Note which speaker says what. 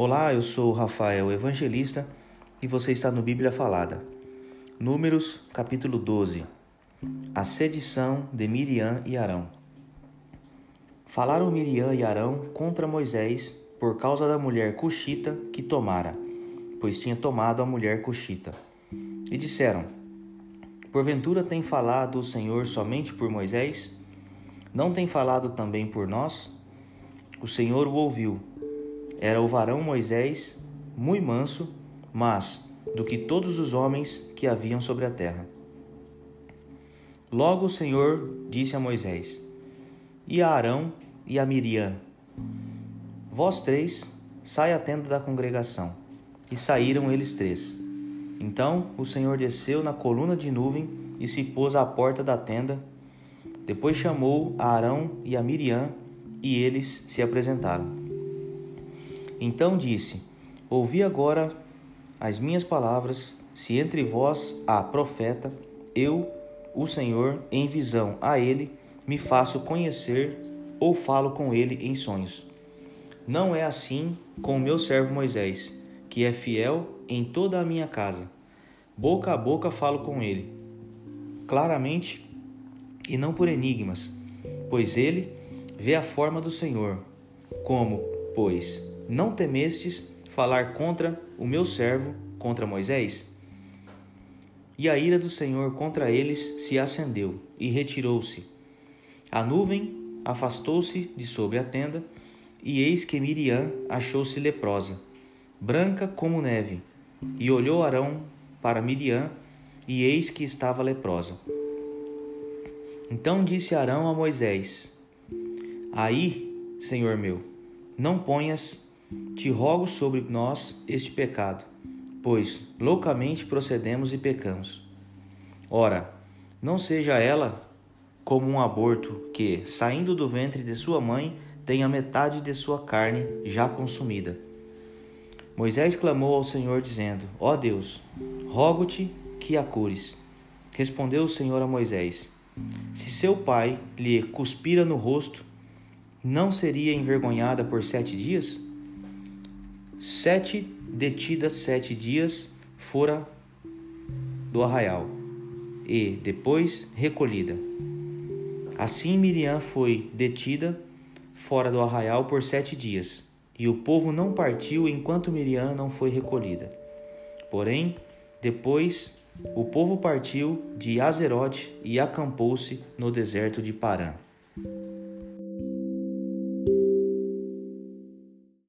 Speaker 1: Olá, eu sou Rafael Evangelista e você está no Bíblia Falada. Números, capítulo 12. A sedição de Miriam e Arão. Falaram Miriam e Arão contra Moisés por causa da mulher cuxita que tomara, pois tinha tomado a mulher cuxita. E disseram: Porventura tem falado o Senhor somente por Moisés? Não tem falado também por nós? O Senhor o ouviu. Era o varão Moisés, muito manso, mas do que todos os homens que haviam sobre a terra. Logo o Senhor disse a Moisés: E a Arão e a Miriam: Vós três, sai à tenda da congregação. E saíram eles três. Então o Senhor desceu na coluna de nuvem e se pôs à porta da tenda. Depois chamou a Arão e a Miriam e eles se apresentaram. Então disse: Ouvi agora as minhas palavras, se entre vós há profeta, eu, o Senhor, em visão a ele, me faço conhecer ou falo com ele em sonhos. Não é assim com o meu servo Moisés, que é fiel em toda a minha casa. Boca a boca falo com ele, claramente e não por enigmas, pois ele vê a forma do Senhor. Como, pois, não temestes falar contra o meu servo, contra Moisés? E a ira do Senhor contra eles se acendeu e retirou-se. A nuvem afastou-se de sobre a tenda, e eis que Miriam achou-se leprosa, branca como neve. E olhou Arão para Miriam, e eis que estava leprosa. Então disse Arão a Moisés: Aí, Senhor meu, não ponhas, te rogo sobre nós este pecado, pois loucamente procedemos e pecamos. Ora, não seja ela como um aborto que, saindo do ventre de sua mãe, tenha metade de sua carne já consumida. Moisés clamou ao Senhor, dizendo: Ó Deus, rogo-te que a cures. Respondeu o Senhor a Moisés: Se seu pai lhe cuspira no rosto, não seria envergonhada por sete dias? Sete detidas sete dias fora do arraial, e depois recolhida. Assim Miriam foi detida fora do arraial por sete dias, e o povo não partiu enquanto Miriam não foi recolhida. Porém, depois o povo partiu de Azerote e acampou-se no deserto de Parã.